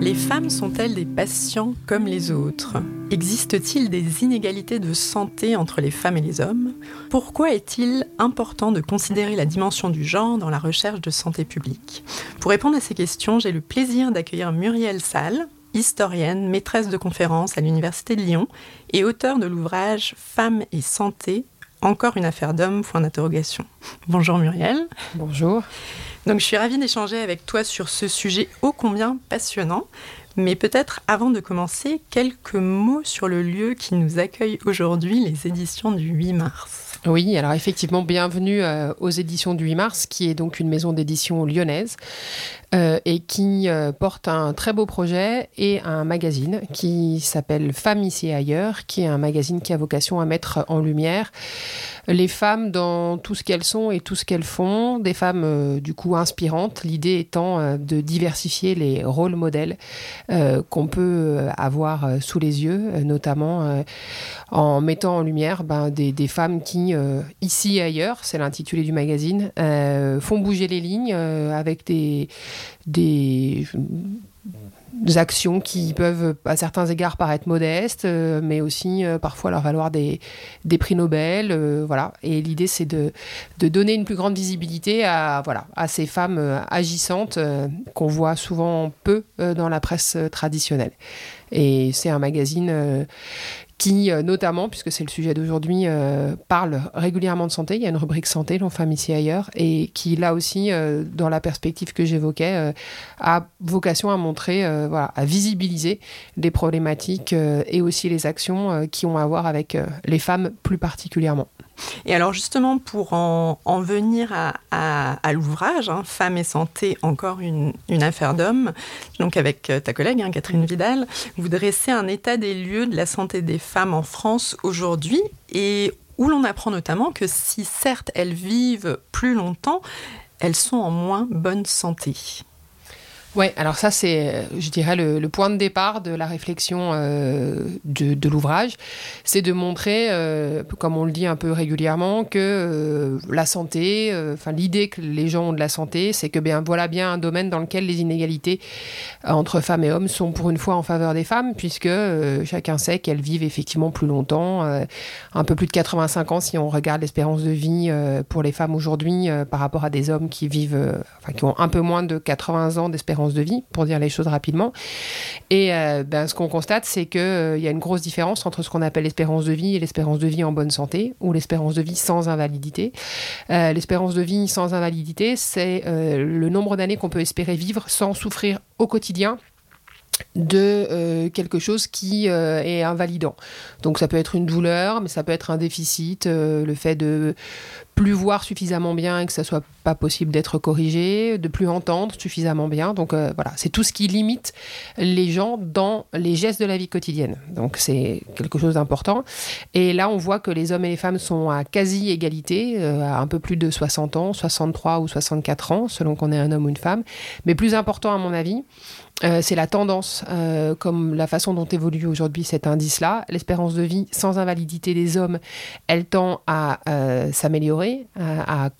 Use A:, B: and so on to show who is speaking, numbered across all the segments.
A: Les femmes sont-elles des patients comme les autres? Existe-t-il des inégalités de santé entre les femmes et les hommes? Pourquoi est-il important de considérer la dimension du genre dans la recherche de santé publique? Pour répondre à ces questions, j'ai le plaisir d'accueillir Muriel Salle, historienne, maîtresse de conférences à l'Université de Lyon et auteure de l'ouvrage Femmes et santé, encore une affaire d'homme, point d'interrogation. Bonjour Muriel.
B: Bonjour.
A: Donc je suis ravie d'échanger avec toi sur ce sujet ô combien passionnant. Mais peut-être avant de commencer, quelques mots sur le lieu qui nous accueille aujourd'hui, les éditions du 8 mars.
B: Oui, alors effectivement, bienvenue euh, aux éditions du 8 mars, qui est donc une maison d'édition lyonnaise euh, et qui euh, porte un très beau projet et un magazine qui s'appelle Femmes ici et ailleurs, qui est un magazine qui a vocation à mettre en lumière les femmes dans tout ce qu'elles sont et tout ce qu'elles font, des femmes du coup inspirantes, l'idée étant de diversifier les rôles modèles qu'on peut avoir sous les yeux, notamment en mettant en lumière ben, des, femmes qui euh, ici et ailleurs, c'est l'intitulé du magazine, euh, font bouger les lignes euh, avec des, des, actions qui peuvent à certains égards paraître modestes, mais aussi parfois leur valoir des, des prix Nobel. voilà. Et l'idée, c'est de, de, donner une plus grande visibilité à, voilà, à ces femmes agissantes qu'on voit souvent peu dans la presse traditionnelle. Et c'est un magazine qui euh, notamment, puisque c'est le sujet d'aujourd'hui, euh, parle régulièrement de santé. Il y a une rubrique santé, l'enfant ici ailleurs, et qui là aussi, euh, dans la perspective que j'évoquais, a vocation à montrer, voilà, à visibiliser les problématiques et aussi les actions qui ont à voir avec les femmes plus particulièrement.
A: Et alors justement, pour en, venir à, l'ouvrage, hein, Femmes et santé, encore une, affaire d'homme, donc avec euh, ta collègue hein, Catherine Vidal, vous dressez un état des lieux de la santé des femmes en France aujourd'hui et où l'on apprend notamment que si certes elles vivent plus longtemps, elles sont en moins bonne santé.
B: Oui, alors ça c'est, je dirais, le, point de départ de la réflexion euh, de, l'ouvrage, c'est de montrer, euh, comme on le dit un peu régulièrement, que euh, la santé, enfin l'idée que les gens ont de la santé, c'est que bien voilà bien un domaine dans lequel les inégalités entre femmes et hommes sont pour une fois en faveur des femmes, puisque chacun sait qu'elles vivent effectivement plus longtemps, un peu plus de 85 ans si on regarde l'espérance de vie pour les femmes aujourd'hui par rapport à des hommes qui vivent, enfin qui ont un peu moins de 80 ans d'espérance de vie, pour dire les choses rapidement. Et euh, ben, ce qu'on constate, c'est qu'il euh, y a une grosse différence entre ce qu'on appelle l'espérance de vie et l'espérance de vie en bonne santé, ou l'espérance de vie sans invalidité. Euh, l'espérance de vie sans invalidité, c'est le nombre d'années qu'on peut espérer vivre sans souffrir au quotidien de quelque chose qui est invalidant. Donc ça peut être une douleur, mais ça peut être un déficit, le fait de plus voir suffisamment bien et que ça soit pas possible d'être corrigé, de plus entendre suffisamment bien. Donc euh, voilà, c'est tout ce qui limite les gens dans les gestes de la vie quotidienne. Donc c'est quelque chose d'important. Et là, on voit que les hommes et les femmes sont à quasi égalité, euh, à un peu plus de 60 ans, 63 ou 64 ans, selon qu'on est un homme ou une femme. Mais plus important à mon avis, euh, c'est la tendance, comme la façon dont évolue aujourd'hui cet indice-là. L'espérance de vie sans invalidité des hommes, elle tend à s'améliorer à,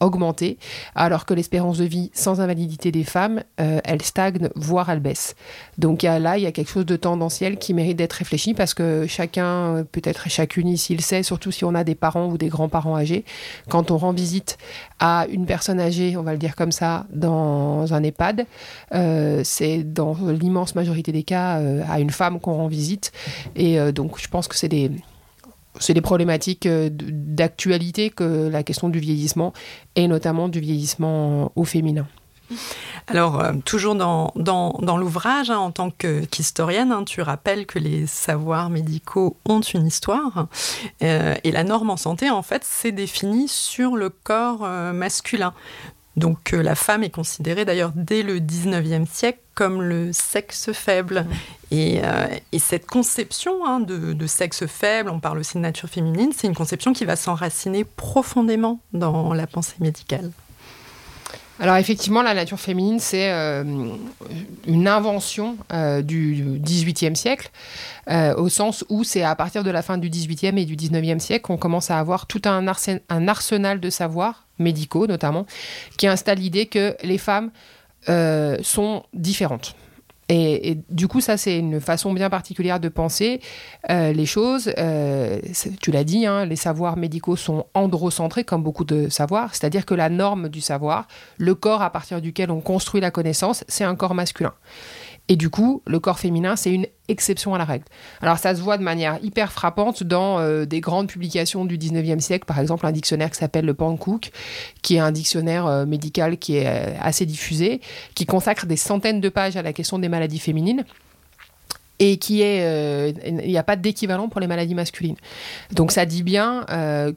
B: augmenter, alors que l'espérance de vie sans invalidité des femmes, euh, elle stagne, voire elle baisse. Donc là, il y a quelque chose de tendanciel qui mérite d'être réfléchi parce que chacun, peut-être chacune ici le sait, surtout si on a des parents ou des grands-parents âgés, quand on rend visite à une personne âgée, on va le dire comme ça, dans un EHPAD, euh, c'est dans l'immense majorité des cas à une femme qu'on rend visite. Et donc, je pense que c'est des problématiques d'actualité que la question du vieillissement et notamment du vieillissement au féminin.
A: Alors, euh, toujours dans, l'ouvrage, hein, en tant qu'historienne, hein, tu rappelles que les savoirs médicaux ont une histoire. Euh, et la norme en santé, en fait, c'est défini sur le corps euh, masculin. Donc la femme est considérée d'ailleurs dès le 19e siècle comme le sexe faible. Et, cette conception hein, de, de, sexe faible, on parle aussi de nature féminine, c'est une conception qui va s'enraciner profondément dans la pensée médicale.
B: Alors effectivement, la nature féminine, c'est euh, une invention euh, du XVIIIe siècle, euh, au sens où c'est à partir de la fin du XVIIIe et du XIXe siècle qu'on commence à avoir tout un, un, arsenal de savoirs, médicaux notamment, qui installe l'idée que les femmes sont différentes. Et, du coup, ça, c'est une façon bien particulière de penser euh, les choses. Euh, tu l'as dit, hein, les savoirs médicaux sont androcentrés, comme beaucoup de savoirs, c'est-à-dire que la norme du savoir, le corps à partir duquel on construit la connaissance, c'est un corps masculin. Et du coup, le corps féminin, c'est une exception à la règle. Alors ça se voit de manière hyper frappante dans euh, des grandes publications du 19e siècle, par exemple un dictionnaire qui s'appelle le Pankouk, qui est un dictionnaire euh, médical qui est euh, assez diffusé, qui consacre des centaines de pages à la question des maladies féminines et qui est, il n'y a pas d'équivalent pour les maladies masculines. Donc ça dit bien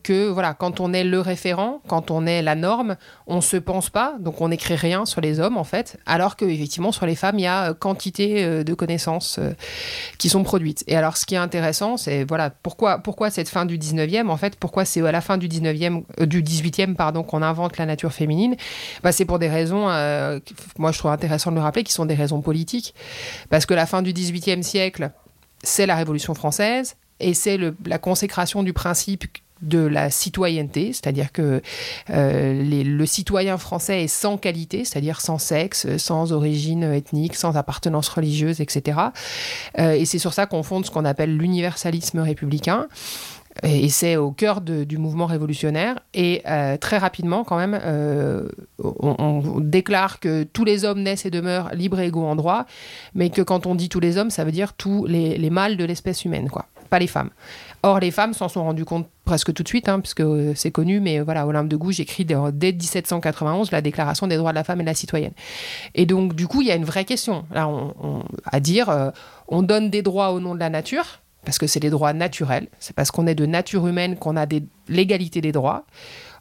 B: que voilà, quand on est le référent, quand on est la norme, on se pense pas, donc on n'écrit rien sur les hommes en fait, alors que effectivement sur les femmes il y a quantité euh, de connaissances qui sont produites. Et alors ce qui est intéressant, c'est voilà pourquoi cette fin du 19e en fait, pourquoi c'est à la fin du 19e du 18e pardon qu'on invente la nature féminine, bah, c'est pour des raisons, moi je trouve intéressant de le rappeler, qui sont des raisons politiques, parce que la fin du 18e siècle c'est la Révolution française et c'est la consécration du principe de la citoyenneté, c'est-à-dire que euh, le citoyen français est sans qualité, c'est-à-dire sans sexe, sans origine ethnique, sans appartenance religieuse, etc. Euh, et c'est sur ça qu'on fonde ce qu'on appelle l'universalisme républicain. Et c'est au cœur du mouvement révolutionnaire. Et euh, très rapidement, quand même, on, déclare que tous les hommes naissent et demeurent libres et égaux en droit, mais que quand on dit tous les hommes, ça veut dire tous les, mâles de l'espèce humaine, quoi, pas les femmes. Or, les femmes s'en sont rendues compte presque tout de suite, hein, puisque euh, c'est connu, mais voilà, Olympe de Gouges écrit dès, dès 1791 la Déclaration des droits de la femme et de la citoyenne. Et donc, du coup, il y a une vraie question là, à dire on donne des droits au nom de la nature parce que c'est des droits naturels. C'est parce qu'on est de nature humaine qu'on a l'égalité des droits.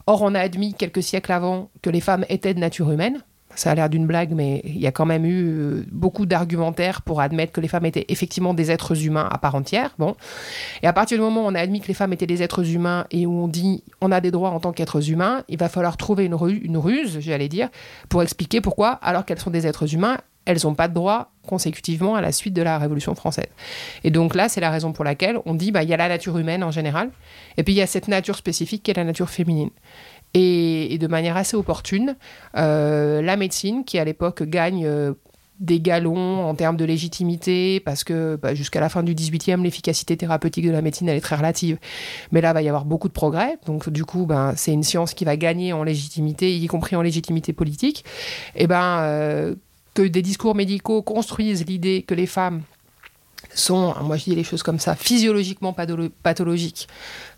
B: Or, on a admis quelques siècles avant que les femmes étaient de nature humaine. Ça a l'air d'une blague, mais il y a quand même eu euh, beaucoup d'argumentaires pour admettre que les femmes étaient effectivement des êtres humains à part entière. Bon. Et à partir du moment où on a admis que les femmes étaient des êtres humains et où on dit on a des droits en tant qu'êtres humains, il va falloir trouver une, ruse, j'allais dire, pour expliquer pourquoi, alors qu'elles sont des êtres humains, elles n'ont pas de droit consécutivement à la suite de la Révolution française. Et donc là, c'est la raison pour laquelle on dit, bah, il y a la nature humaine en général, et puis il y a cette nature spécifique qui est la nature féminine. Et, de manière assez opportune, euh, la médecine, qui à l'époque gagne euh, des galons en termes de légitimité, parce que bah, jusqu'à la fin du 18e, l'efficacité thérapeutique de la médecine, elle est très relative. Mais là, il va y avoir beaucoup de progrès. Donc, du coup, ben, c'est une science qui va gagner en légitimité, y compris en légitimité politique. Et ben, euh, que des discours médicaux construisent l'idée que les femmes sont, moi je dis les choses comme ça, physiologiquement pathologiques.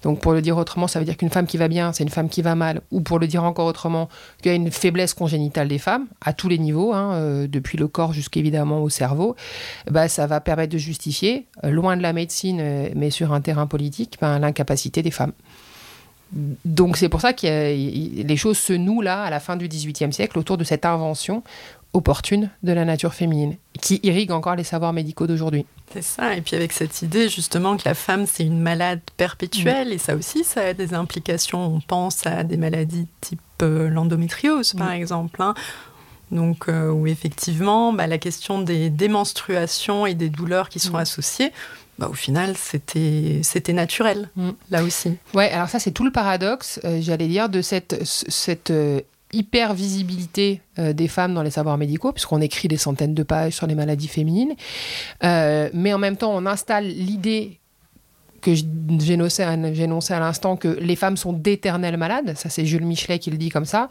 B: Donc pour le dire autrement, ça veut dire qu'une femme qui va bien, c'est une femme qui va mal. Ou pour le dire encore autrement, qu'il y a une faiblesse congénitale des femmes, à tous les niveaux, hein, euh, depuis le corps jusqu'évidemment au cerveau, bah, ça va permettre de justifier, euh, loin de la médecine, euh, mais sur un terrain politique, ben, l'incapacité des femmes. Donc c'est pour ça que les choses se nouent là, à la fin du XVIIIe siècle, autour de cette invention opportune de la nature féminine, qui irrigue encore les savoirs médicaux d'aujourd'hui.
A: C'est ça, et puis avec cette idée justement que la femme c'est une malade perpétuelle, et ça aussi ça a des implications, on pense à des maladies type euh, l'endométriose par exemple, hein. donc euh, où effectivement bah, la question des démenstruations et des douleurs qui sont mm. associées, bah, au final, c'était c'était naturel, mm. là aussi.
B: Ouais, alors ça, c'est tout le paradoxe, euh, j'allais dire, de cette, cette hyper visibilité euh, des femmes dans les savoirs médicaux, puisqu'on écrit des centaines de pages sur les maladies féminines. Euh, mais en même temps, on installe l'idée que j'énonçais à l'instant que les femmes sont d'éternelles malades. Ça, c'est Jules Michelet qui le dit comme ça.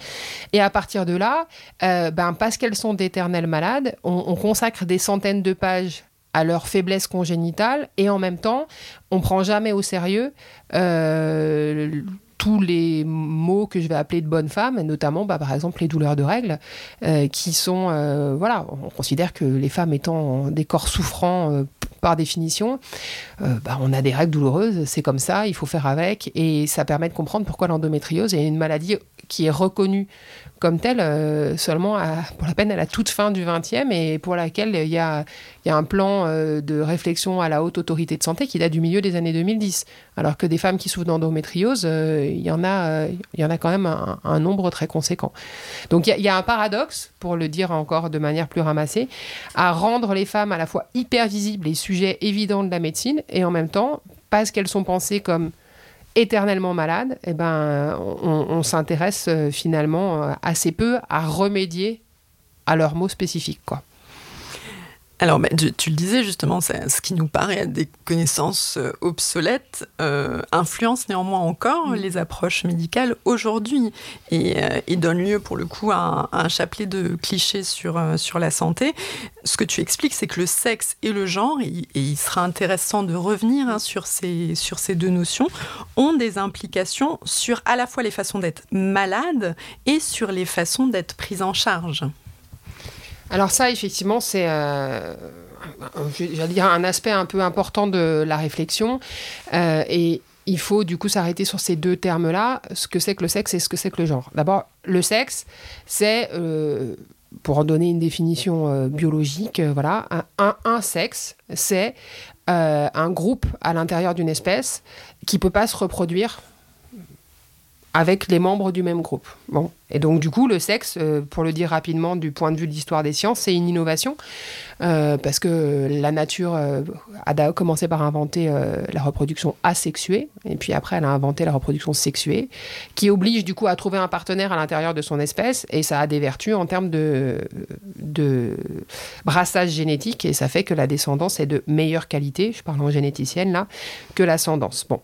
B: Et à partir de là, euh, ben, parce qu'elles sont d'éternelles malades, on, consacre des centaines de pages à leur faiblesse congénitale et en même temps, on prend jamais au sérieux tous les mots que je vais appeler de bonne femme, notamment bah, par exemple les douleurs de règles, euh, qui sont, voilà, on considère que les femmes étant des corps souffrants par définition, euh, bah, on a des règles douloureuses, c'est comme ça, il faut faire avec, et ça permet de comprendre pourquoi l'endométriose est une maladie qui est reconnue comme telle euh, seulement pour la peine à la toute fin du 20e et pour laquelle il y a, un plan euh, de réflexion à la haute autorité de santé qui date du milieu des années 2010. Alors que des femmes qui souffrent d'endométriose, euh, il, y en a, y en a quand même un, nombre très conséquent. Donc il y, a un paradoxe, pour le dire encore de manière plus ramassée, à rendre les femmes à la fois hyper visibles et sujets évidents de la médecine et en même temps, parce qu'elles sont pensées comme éternellement malades, eh ben, on, s'intéresse euh, finalement euh, assez peu à remédier à leurs mots spécifiques. Quoi.
A: Alors, tu, le disais justement, ce qui nous paraît des connaissances euh, obsolètes euh, influence néanmoins encore mm. les approches médicales aujourd'hui et, euh, donne lieu pour le coup à un, chapelet de clichés sur, sur la santé. Ce que tu expliques, c'est que le sexe et le genre, et, il sera intéressant de revenir hein, sur, ces, sur ces deux notions, ont des implications sur à la fois les façons d'être malade et sur les façons d'être prises en charge.
B: Alors ça, effectivement, c'est euh, un aspect un peu important de la réflexion. Euh, et il faut du coup s'arrêter sur ces deux termes-là, ce que c'est que le sexe et ce que c'est que le genre. D'abord, le sexe, c'est, euh, pour en donner une définition biologique, voilà, un, un, sexe, c'est un groupe à l'intérieur d'une espèce qui ne peut pas se reproduire avec les membres du même groupe. Bon. Et donc, du coup, le sexe, euh, pour le dire rapidement du point de vue de l'histoire des sciences, c'est une innovation, euh, parce que la nature euh, a commencé par inventer la reproduction asexuée, et puis après, elle a inventé la reproduction sexuée, qui oblige du coup à trouver un partenaire à l'intérieur de son espèce, et ça a des vertus en termes de, brassage génétique, et ça fait que la descendance est de meilleure qualité, je parle en généticienne là, que l'ascendance. Bon.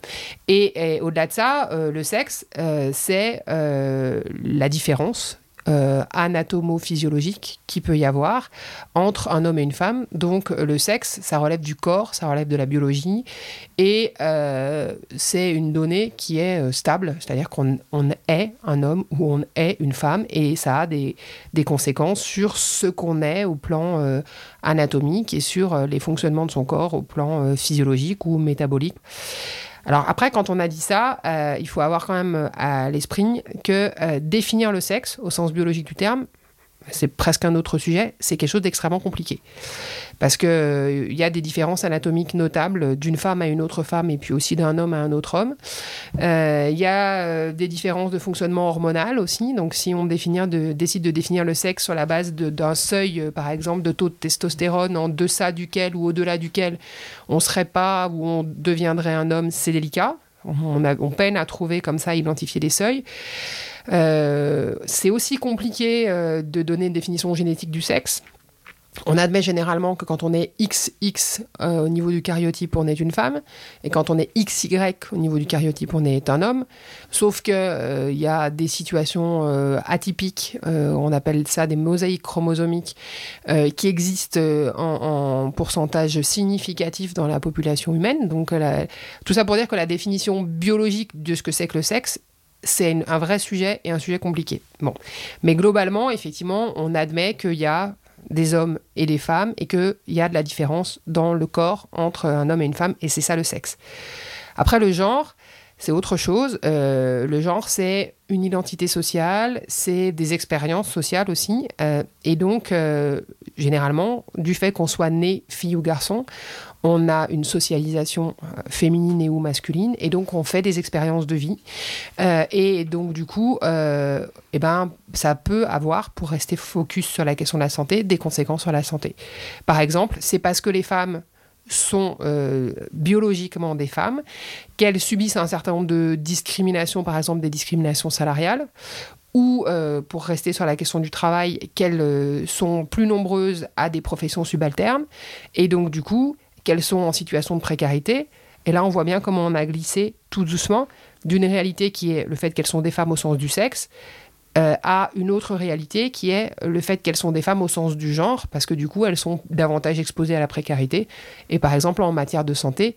B: Et, et au-delà de ça, le sexe, c'est la différence euh, anatomo-physiologique qui peut y avoir entre un homme et une femme. Donc le sexe, ça relève du corps, ça relève de la biologie, et euh, c'est une donnée qui est euh, stable, c'est-à-dire qu'on est un homme ou on est une femme, et ça a des conséquences sur ce qu'on est au plan anatomique et sur les fonctionnements de son corps au plan physiologique ou métabolique. Alors après, quand on a dit ça, euh, il faut avoir quand même euh, à l'esprit que euh, définir le sexe, au sens biologique du terme, c'est presque un autre sujet, c'est quelque chose d'extrêmement compliqué. Parce qu'il euh, y a des différences anatomiques notables d'une femme à une autre femme et puis aussi d'un homme à un autre homme. Euh, il y a euh, des différences de fonctionnement hormonal aussi. Donc si on de, décide de définir le sexe sur la base d'un seuil, par exemple, de taux de testostérone en deçà duquel ou au-delà duquel on ne serait pas ou on deviendrait un homme, c'est délicat. On, on, peine à trouver comme ça, identifier des seuils. Euh, c'est aussi compliqué euh, de donner une définition génétique du sexe. On admet généralement que quand on est XX euh, au niveau du cariotype, on est une femme, et quand on est XY au niveau du cariotype, on est un homme. Sauf que il y a des situations atypiques, on appelle ça des mosaïques chromosomiques, qui existent en, pourcentage significatif dans la population humaine. Donc tout ça pour dire que la définition biologique de ce que c'est que le sexe c'est un vrai sujet et un sujet compliqué. Mais globalement, effectivement, on admet qu'il y a des hommes et des femmes et qu'il y a de la différence dans le corps entre un homme et une femme, et c'est ça le sexe. Après, le genre, c'est autre chose. Euh, le genre, c'est une identité sociale, c'est des expériences sociales aussi. Euh, et donc, euh, généralement, du fait qu'on soit né fille ou garçon, on a une socialisation féminine et ou masculine, et donc on fait des expériences de vie. et donc, du coup, eh ben, ça peut avoir, pour rester focus sur la question de la santé, des conséquences sur la santé. Par exemple, c'est parce que les femmes sont euh, biologiquement des femmes, qu'elles subissent un certain nombre de discriminations, par exemple des discriminations salariales, ou, euh, pour rester sur la question du travail, qu'elles euh, sont plus nombreuses à des professions subalternes, et donc du coup, qu'elles sont en situation de précarité, Et là, on voit bien comment on a glissé tout doucement d'une réalité qui est le fait qu'elles sont des femmes au sens du sexe, euh, à une autre réalité qui est le fait qu'elles sont des femmes au sens du genre, parce que du coup, elles sont davantage exposées à la précarité. Et par exemple, en matière de santé,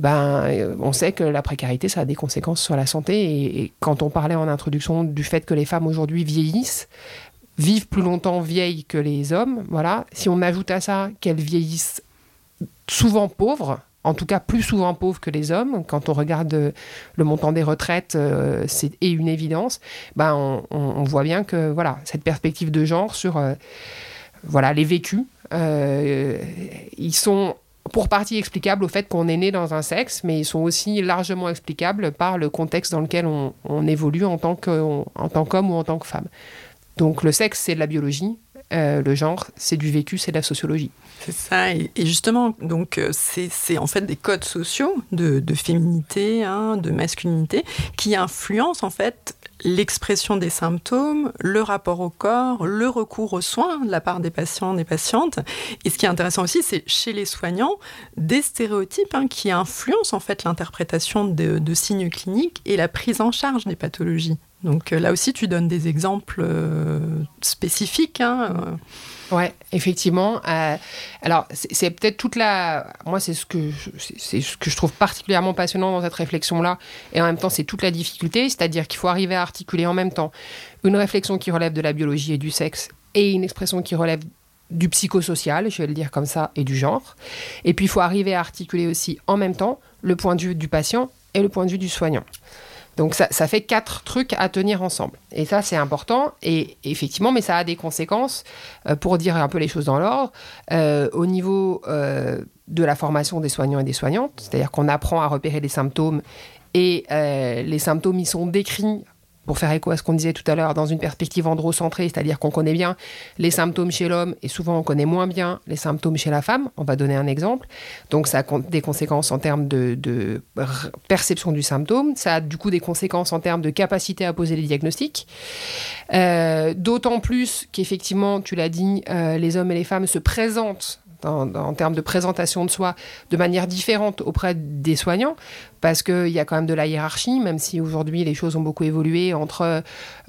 B: ben, euh, on sait que la précarité, ça a des conséquences sur la santé. Et, quand on parlait en introduction du fait que les femmes aujourd'hui vieillissent, vivent plus longtemps vieilles que les hommes, voilà. Si on ajoute à ça qu'elles vieillissent souvent pauvres, en tout cas plus souvent pauvres que les hommes. Quand on regarde euh, le montant des retraites, euh, c'est une évidence. Ben, on, voit bien que voilà, cette perspective de genre sur euh, voilà, les vécus, ils sont pour partie explicables au fait qu'on est né dans un sexe, mais ils sont aussi largement explicables par le contexte dans lequel on, évolue en tant qu'homme ou en tant que femme. Donc le sexe, c'est de la biologie, le genre, c'est du vécu, c'est de la sociologie.
A: C'est ça, et, justement, donc euh, c'est en fait des codes sociaux de, féminité, hein, de masculinité, qui influencent en fait l'expression des symptômes, le rapport au corps, le recours aux soins de la part des patients, des patientes. Et ce qui est intéressant aussi, c'est chez les soignants des stéréotypes hein, qui influencent en fait l'interprétation de, signes cliniques et la prise en charge des pathologies. Donc euh, là aussi, tu donnes des exemples euh, spécifiques. Hein,
B: Ouais, effectivement. Euh, alors, c'est peut-être toute la. Moi, c'est ce que c'est ce que je trouve particulièrement passionnant dans cette réflexion-là, et en même temps, c'est toute la difficulté, c'est-à-dire qu'il faut arriver à articuler en même temps une réflexion qui relève de la biologie et du sexe, et une expression qui relève du psychosocial, je vais le dire comme ça, et du genre. Et puis, il faut arriver à articuler aussi en même temps le point de vue du patient et le point de vue du soignant. Donc ça, fait quatre trucs à tenir ensemble. Et ça, c'est important. Et effectivement, mais ça a des conséquences, euh, pour dire un peu les choses dans l'ordre, euh, au niveau euh, de la formation des soignants et des soignantes. C'est-à-dire qu'on apprend à repérer les symptômes et les symptômes, ils sont décrits pour faire écho à ce qu'on disait tout à l'heure, dans une perspective androcentrée, c'est-à-dire qu'on connaît bien les symptômes chez l'homme et souvent on connaît moins bien les symptômes chez la femme. On va donner un exemple. Donc ça a des conséquences en termes de, perception du symptôme, ça a du coup des conséquences en termes de capacité à poser les diagnostics. Euh, d'autant plus qu'effectivement, tu l'as dit, euh, les hommes et les femmes se présentent en termes de présentation de soi de manière différente auprès des soignants, parce qu'il y a quand même de la hiérarchie, même si aujourd'hui les choses ont beaucoup évolué entre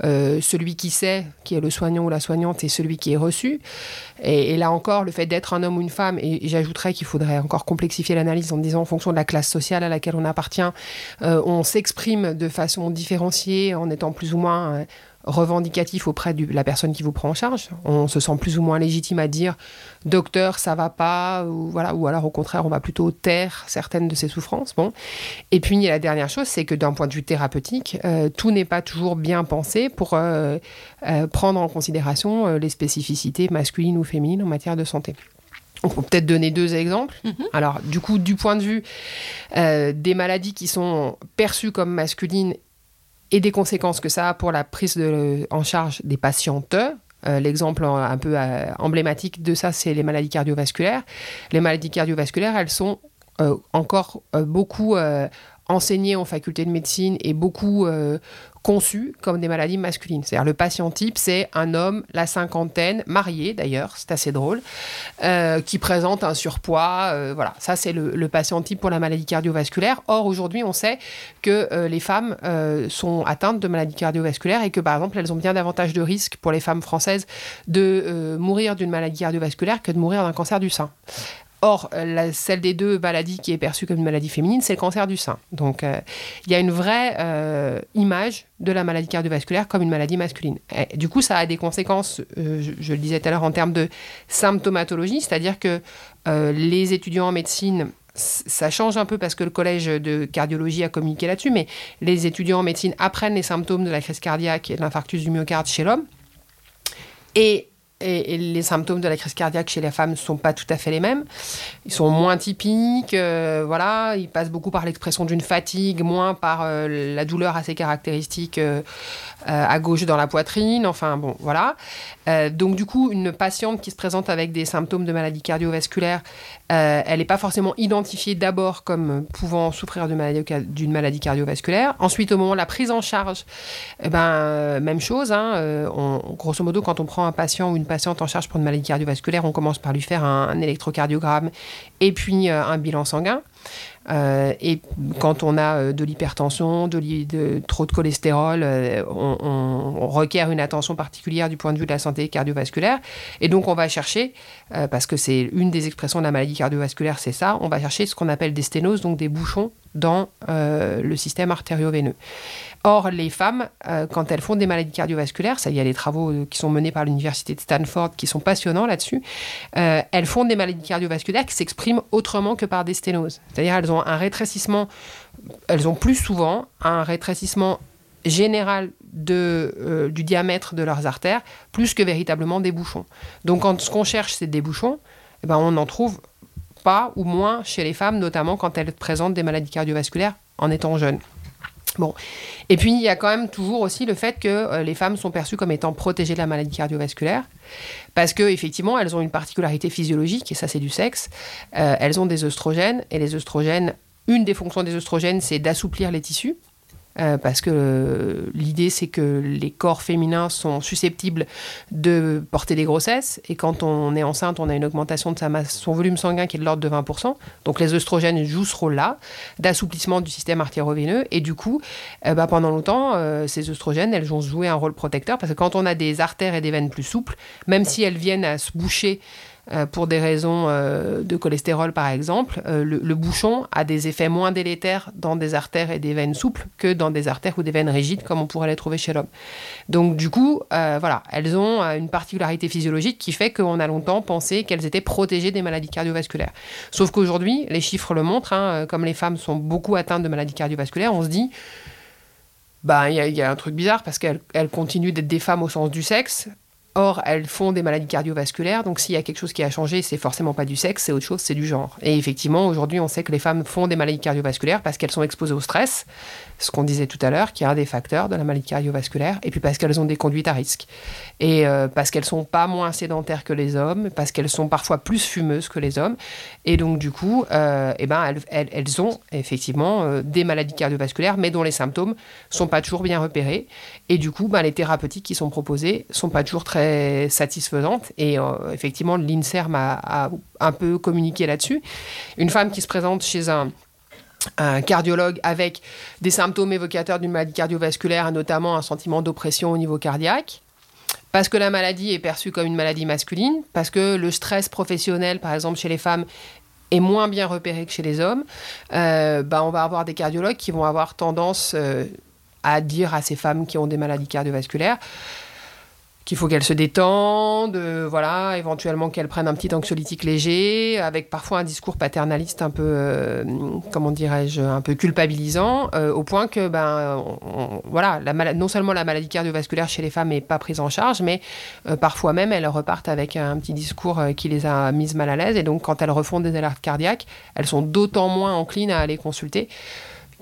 B: euh, celui qui sait, qui est le soignant ou la soignante, et celui qui est reçu. Et, là encore, le fait d'être un homme ou une femme, et, j'ajouterais qu'il faudrait encore complexifier l'analyse en disant en fonction de la classe sociale à laquelle on appartient, euh, on s'exprime de façon différenciée en étant plus ou moins... Euh, revendicatif auprès de la personne qui vous prend en charge. On se sent plus ou moins légitime à dire docteur, ça va pas, ou voilà, ou alors au contraire, on va plutôt taire certaines de ses souffrances. Bon. Et puis la dernière chose, c'est que d'un point de vue thérapeutique, euh, tout n'est pas toujours bien pensé pour euh, euh, prendre en considération les spécificités masculines ou féminines en matière de santé. On peut peut-être donner deux exemples. Mm-hmm. Alors, du coup, du point de vue des maladies qui sont perçues comme masculines et des conséquences que ça a pour la prise en charge des patientes. Euh, l'exemple un peu euh, emblématique de ça, c'est les maladies cardiovasculaires. Les maladies cardiovasculaires, elles sont euh, encore beaucoup enseignées en faculté de médecine et beaucoup conçues comme des maladies masculines. C'est-à-dire le patient type, c'est un homme, la cinquantaine, marié d'ailleurs, c'est assez drôle, euh, qui présente un surpoids. Euh, voilà, ça c'est le, patient type pour la maladie cardiovasculaire. Or aujourd'hui, on sait que euh, les femmes sont atteintes de maladies cardiovasculaires et que par exemple, elles ont bien davantage de risques pour les femmes françaises de mourir d'une maladie cardiovasculaire que de mourir d'un cancer du sein. Or, la, celle des deux maladies qui est perçue comme une maladie féminine, c'est le cancer du sein. Donc, euh, il y a une vraie euh, image de la maladie cardiovasculaire comme une maladie masculine. du coup, ça a des conséquences, euh, je, le disais tout à l'heure, en termes de symptomatologie, c'est-à-dire que les étudiants en médecine ça change un peu parce que le collège de cardiologie a communiqué là-dessus, mais les étudiants en médecine apprennent les symptômes de la crise cardiaque et de l'infarctus du myocarde chez l'homme. Et et, les symptômes de la crise cardiaque chez les femmes ne sont pas tout à fait les mêmes. Ils sont moins typiques, euh, voilà, ils passent beaucoup par l'expression d'une fatigue, moins par euh, la douleur assez caractéristique euh, à gauche dans la poitrine, enfin bon, voilà. donc du coup, une patiente qui se présente avec des symptômes de maladie cardiovasculaire, elle n'est pas forcément identifiée d'abord comme pouvant souffrir d'une maladie, cardiovasculaire. Ensuite, au moment de la prise en charge, eh ben, même chose, hein, grosso modo, quand on prend un patient ou une patiente en charge pour une maladie cardiovasculaire, on commence par lui faire un, électrocardiogramme et puis un bilan sanguin. Euh, et quand on a euh, de l'hypertension, de, trop de cholestérol, euh, on, requiert une attention particulière du point de vue de la santé cardiovasculaire. Et donc on va chercher, parce que c'est une des expressions de la maladie cardiovasculaire, c'est ça, on va chercher ce qu'on appelle des sténoses, donc des bouchons dans le système artério-veineux. Or, les femmes, euh, quand elles font des maladies cardiovasculaires, ça, il y a des travaux euh, qui sont menés par l'université de Stanford qui sont passionnants là-dessus, euh, elles font des maladies cardiovasculaires qui s'expriment autrement que par des sténoses. C'est-à-dire elles ont un rétrécissement, elles ont plus souvent un rétrécissement général de, du diamètre de leurs artères, plus que véritablement des bouchons. Donc quand ce qu'on cherche, c'est des bouchons, eh ben, on n'en trouve pas ou moins chez les femmes, notamment quand elles présentent des maladies cardiovasculaires en étant jeunes. Bon. Et puis, il y a quand même toujours aussi le fait que euh, les femmes sont perçues comme étant protégées de la maladie cardiovasculaire, parce qu'effectivement, elles ont une particularité physiologique, et ça, c'est du sexe. Euh, elles ont des œstrogènes, et les œstrogènes, une des fonctions des œstrogènes, c'est d'assouplir les tissus. Euh, parce que euh, l'idée c'est que les corps féminins sont susceptibles de porter des grossesses. Et quand on est enceinte, on a une augmentation de sa masse, son volume sanguin qui est de l'ordre de 20%. Donc les œstrogènes jouent ce rôle-là d'assouplissement du système artério-veineux et du coup, euh, bah, pendant longtemps, ces œstrogènes, elles vont jouer un rôle protecteur. Parce que quand on a des artères et des veines plus souples, même si elles viennent à se boucher euh, pour des raisons euh, de cholestérol par exemple, euh, le, bouchon a des effets moins délétères dans des artères et des veines souples que dans des artères ou des veines rigides comme on pourrait les trouver chez l'homme. Donc du coup, voilà, elles ont une particularité physiologique qui fait qu'on a longtemps pensé qu'elles étaient protégées des maladies cardiovasculaires. Sauf qu'aujourd'hui, les chiffres le montrent, hein, comme les femmes sont beaucoup atteintes de maladies cardiovasculaires, on se dit bah, il y, a un truc bizarre parce qu'elles continuent d'être des femmes au sens du sexe, Or, elles font des maladies cardiovasculaires, donc s'il y a quelque chose qui a changé, c'est forcément pas du sexe, c'est autre chose, c'est du genre. Et effectivement, aujourd'hui, on sait que les femmes font des maladies cardiovasculaires parce qu'elles sont exposées au stress, ce qu'on disait tout à l'heure, qui est un des facteurs de la maladie cardiovasculaire, et puis parce qu'elles ont des conduites à risque. Et euh, parce qu'elles sont pas moins sédentaires que les hommes, parce qu'elles sont parfois plus fumeuses que les hommes. Et donc, du coup, euh, eh ben, elles, ont effectivement euh, des maladies cardiovasculaires, mais dont les symptômes sont pas toujours bien repérés. Et du coup, ben, les thérapeutiques qui sont proposées sont pas toujours très satisfaisantes. Et effectivement, l'INSERM a un peu communiqué là-dessus. Une femme qui se présente chez un un cardiologue avec des symptômes évocateurs d'une maladie cardiovasculaire, notamment un sentiment d'oppression au niveau cardiaque. Parce que la maladie est perçue comme une maladie masculine, parce que le stress professionnel, par exemple chez les femmes, est moins bien repéré que chez les hommes, euh, bah, on va avoir des cardiologues qui vont avoir tendance euh, à dire à ces femmes qui ont des maladies cardiovasculaires qu'il faut qu'elle se détende, euh, voilà, éventuellement qu'elle prenne un petit anxiolytique léger, avec parfois un discours paternaliste un peu, euh, comment dirais-je, un peu culpabilisant, euh, au point que, ben, voilà, non seulement la maladie cardiovasculaire chez les femmes n'est pas prise en charge, mais parfois même elles repartent avec un petit discours qui les a mises mal à l'aise, et donc quand elles refont des alertes cardiaques, elles sont d'autant moins enclines à aller consulter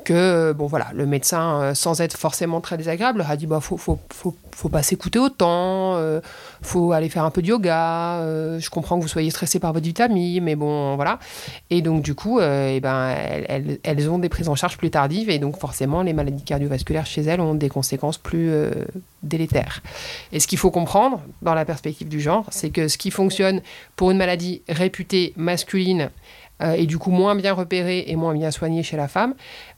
B: que bon voilà, le médecin, euh, sans être forcément très désagréable, a dit bah faut faut, faut, faut pas s'écouter autant, euh, faut aller faire un peu de yoga. Euh, je comprends que vous soyez stressé par votre vitamine, mais bon voilà. Et donc du coup, et eh ben elles, elles, ont des prises en charge plus tardives et donc forcément les maladies cardiovasculaires chez elles ont des conséquences plus délétères. Et ce qu'il faut comprendre dans la perspective du genre, c'est que ce qui fonctionne pour une maladie réputée masculine euh, et du coup moins bien repérée et moins bien soignée chez la femme,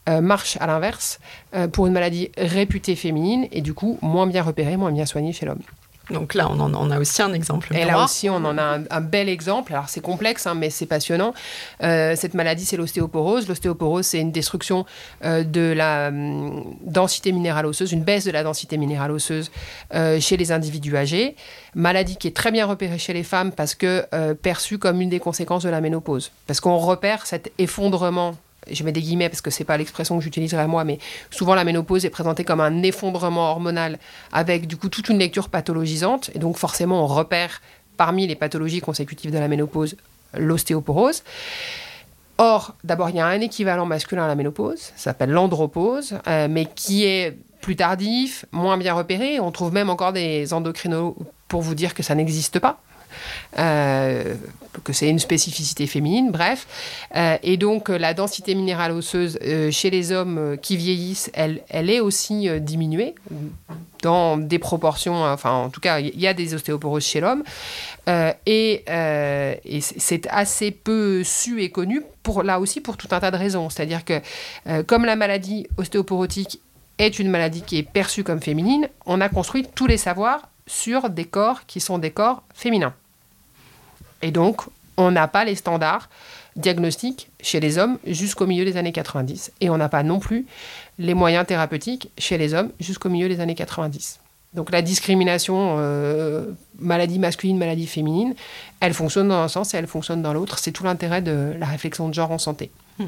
B: euh, marche à l'inverse euh, pour une maladie réputée féminine et du coup moins bien repérée, moins bien soignée chez l'homme.
A: Donc là, on en a aussi un exemple.
B: Et là aussi, on en a un, bel exemple. Alors c'est complexe, hein, mais c'est passionnant. cette maladie, c'est l'ostéoporose. L'ostéoporose, c'est une destruction de la hum, densité minérale osseuse, une baisse de la densité minérale osseuse chez les individus âgés. Maladie qui est très bien repérée chez les femmes parce que perçue comme une des conséquences de la ménopause. Parce qu'on repère cet effondrement je mets des guillemets parce que c'est pas l'expression que j'utiliserai moi, mais souvent la ménopause est présentée comme un effondrement hormonal avec du coup toute une lecture pathologisante, et donc forcément on repère parmi les pathologies consécutives de la ménopause l'ostéoporose. Or, d'abord, il y a un équivalent masculin à la ménopause, ça s'appelle l'andropause, euh, mais qui est plus tardif, moins bien repéré. On trouve même encore des endocrinos pour vous dire que ça n'existe pas. Euh, que c'est une spécificité féminine, bref. Euh, et donc la densité minérale osseuse euh, chez les hommes qui vieillissent, elle, elle est aussi diminuée dans des proportions, enfin en tout cas, il y a des ostéoporoses chez l'homme. Euh, et, euh, c'est assez peu su et connu, pour, là aussi pour tout un tas de raisons. C'est-à-dire que euh, comme la maladie ostéoporotique est une maladie qui est perçue comme féminine, on a construit tous les savoirs sur des corps qui sont des corps féminins. Et donc, on n'a pas les standards diagnostiques chez les hommes jusqu'au milieu des années 90. Et on n'a pas non plus les moyens thérapeutiques chez les hommes jusqu'au milieu des années 90. Donc la discrimination euh, maladie masculine, maladie féminine, elle fonctionne dans un sens et elle fonctionne dans l'autre. C'est tout l'intérêt de la réflexion de genre en santé. Hmm.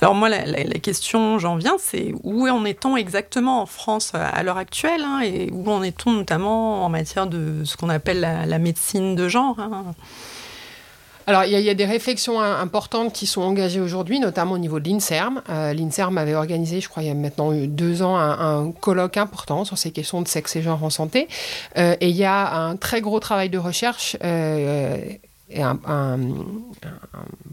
A: Alors moi, la, question, j'en viens, c'est où en est-on exactement en France à l'heure actuelle hein, et où en est-on notamment en matière de ce qu'on appelle la, médecine de genre hein?
B: Alors, il y, a des réflexions importantes qui sont engagées aujourd'hui, notamment au niveau de l'INSERM. Euh, L'INSERM avait organisé, je crois, il y a maintenant deux ans, un, colloque important sur ces questions de sexe et genre en santé. Euh, et il y a un très gros travail de recherche et un,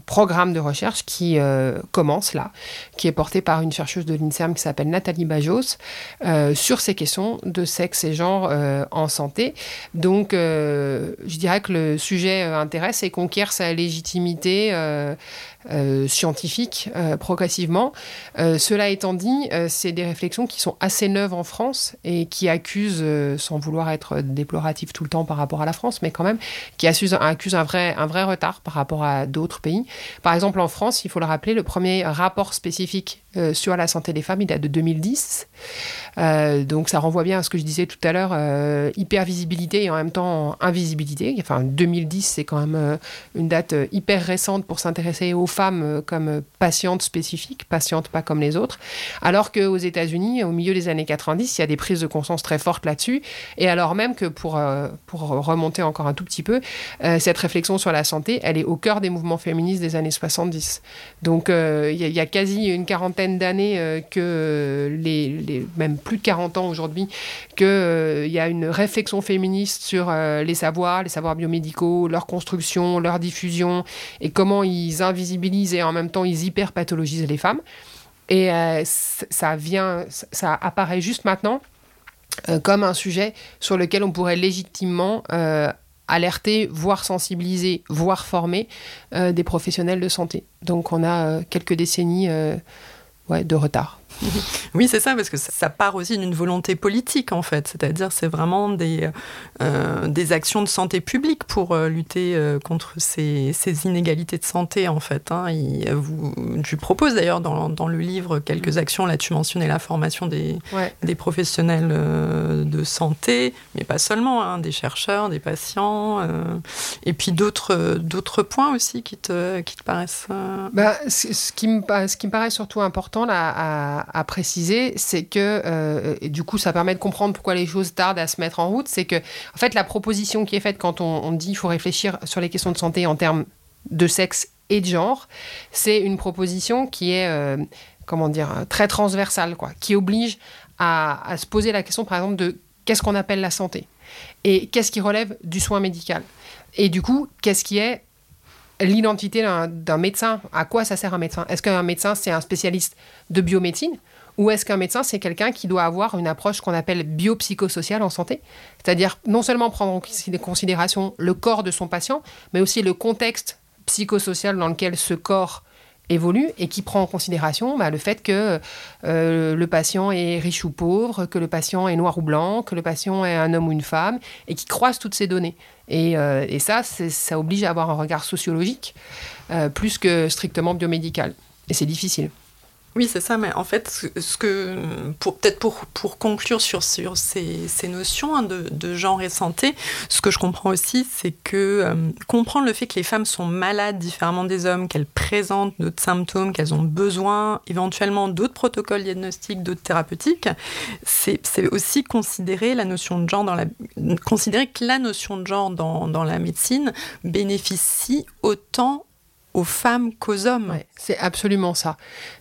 B: programme de recherche qui euh, commence là, qui est porté par une chercheuse de l'INSERM qui s'appelle Nathalie Bajos, euh, sur ces questions de sexe et genre euh, en santé. Donc, je dirais que le sujet intéresse et conquiert sa légitimité scientifique euh, progressivement. Euh, cela étant dit, c'est des réflexions qui sont assez neuves en France et qui accusent, sans vouloir être déploratif tout le temps par rapport à la France, mais quand même, qui accusent, un, vrai, retard par rapport à d'autres pays. Par exemple, en France, il faut le rappeler, le premier rapport spécifique sur la santé des femmes, il date de 2010. donc ça renvoie bien à ce que je disais tout à l'heure, hyper visibilité et en même temps invisibilité. Enfin, 2010, c'est quand même une date hyper récente pour s'intéresser aux femmes euh, comme patientes spécifiques, patientes pas comme les autres, alors qu'aux États-Unis, au milieu des années 90, il y a des prises de conscience très fortes là-dessus, et alors même que pour, euh, pour remonter encore un tout petit peu, euh, cette réflexion sur la santé, elle est au cœur des mouvements féministes des années 70. Donc il y, a quasi une quarantaine d'années que, les, même plus de 40 ans aujourd'hui, qu'il y a une réflexion féministe sur les savoirs, les savoirs biomédicaux, leur construction, leur diffusion, et comment ils invisibilisent et en même temps ils hyperpathologisent les femmes. Et euh, ça vient, ça apparaît juste maintenant euh, comme un sujet sur lequel on pourrait légitimement euh, alerter, voire sensibiliser, voire former des professionnels de santé. Donc on a quelques décennies de retard.
A: Oui, c'est ça, parce que ça part aussi d'une volonté politique, en fait. C'est-à-dire, c'est vraiment des, euh, des actions de santé publique pour euh, lutter euh, contre ces, ces, inégalités de santé, en fait. Hein. vous, tu proposes d'ailleurs dans, dans, le livre quelques mm. actions. Là, tu mentionnais la formation des, des professionnels de santé, mais pas seulement, hein, des chercheurs, des patients, et puis d'autres, d'autres points aussi qui te, qui te paraissent.
B: Bah, ce, qui me, ce qui me paraît surtout important là, à à, préciser, c'est que, euh, du coup, ça permet de comprendre pourquoi les choses tardent à se mettre en route, c'est que, en fait, la proposition qui est faite quand on, dit qu'il faut réfléchir sur les questions de santé en termes de sexe et de genre, c'est une proposition qui est, euh, comment dire, très transversale, quoi, qui oblige à, se poser la question, par exemple, de qu'est-ce qu'on appelle la santé et qu'est-ce qui relève du soin médical. Et du coup, qu'est-ce qui est l'identité d'un médecin, à quoi ça sert un médecin? Est-ce qu'un médecin, c'est un spécialiste de biomédecine? Ou est-ce qu'un médecin, c'est quelqu'un qui doit avoir une approche qu'on appelle biopsychosociale en santé? C'est-à-dire non seulement prendre en considération le corps de son patient, mais aussi le contexte psychosocial dans lequel ce corps évolue et qui prend en considération bah, le fait que euh, le patient est riche ou pauvre, que le patient est noir ou blanc, que le patient est un homme ou une femme, et qui croise toutes ces données. Et, euh, ça, ça oblige à avoir un regard sociologique euh, plus que strictement biomédical. Et c'est difficile.
A: Oui, c'est ça, mais en fait, ce que, peut-être pour, pour conclure sur, sur ces, ces notions hein, de, de, genre et santé, ce que je comprends aussi, c'est que euh, comprendre le fait que les femmes sont malades différemment des hommes, qu'elles présentent d'autres symptômes, qu'elles ont besoin éventuellement d'autres protocoles diagnostiques, d'autres thérapeutiques, c'est aussi considérer la notion de genre dans la, considérer que la notion de genre dans, dans la médecine bénéficie autant aux femmes qu'aux hommes.
B: c'est absolument ça.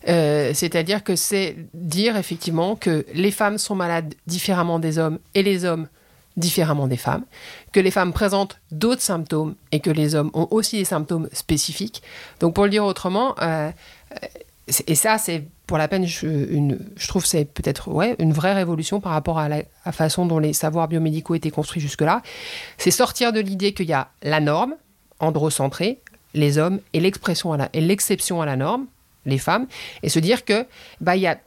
B: Euh, c'est-à-dire que c'est dire effectivement que les femmes sont malades différemment des hommes et les hommes différemment des femmes, que les femmes présentent d'autres symptômes et que les hommes ont aussi des symptômes spécifiques. Donc pour le dire autrement, euh, et ça, c'est pour la peine, je, une, je trouve c'est peut-être ouais, une vraie révolution par rapport à la, façon dont les savoirs biomédicaux étaient construits jusque-là. C'est sortir de l'idée qu'il y a la norme, androcentrée, les hommes, et l'expression et l'exception à la norme, les femmes, et se dire que bah il y a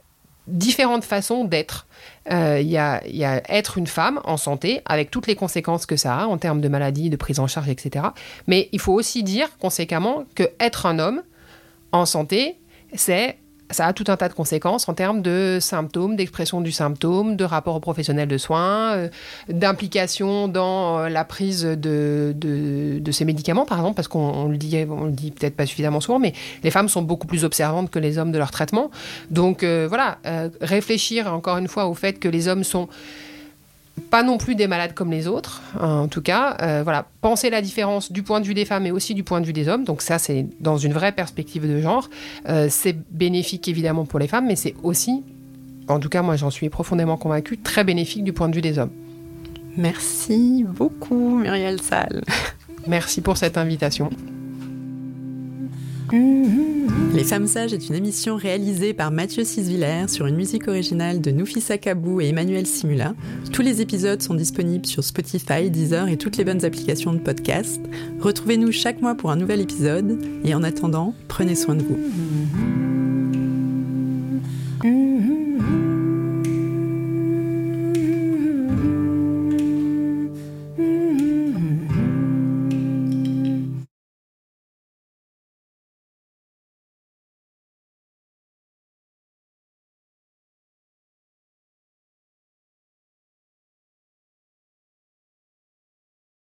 B: différentes façons d'être. Euh, il y, a, y, a, être une femme en santé, avec toutes les conséquences que ça a en termes de maladie, de prise en charge, etc. Mais il faut aussi dire conséquemment que être un homme en santé, c'est ça a tout un tas de conséquences en termes de symptômes, d'expression du symptôme, de rapport aux professionnels de soins, euh, d'implication dans euh, la prise de, ces médicaments, par exemple, parce qu'on le dit, dit peut-être pas suffisamment souvent, mais les femmes sont beaucoup plus observantes que les hommes de leur traitement. Donc euh, voilà, réfléchir encore une fois au fait que les hommes sont pas non plus des malades comme les autres, en tout cas. Euh, voilà, penser la différence du point de vue des femmes et aussi du point de vue des hommes. Donc ça, c'est dans une vraie perspective de genre. Euh, c'est bénéfique évidemment pour les femmes, mais c'est aussi, en tout cas moi j'en suis profondément convaincue, très bénéfique du point de vue des hommes.
A: Merci beaucoup Muriel Salle.
B: Merci pour cette invitation.
A: Les Femmes Sages est une émission réalisée par Mathieu Sisviller sur une musique originale de Noufi Sakabou et Emmanuel Simula. Tous les épisodes sont disponibles sur Spotify, Deezer et toutes les bonnes applications de podcast. Retrouvez-nous chaque mois pour un nouvel épisode et en attendant, prenez soin de vous.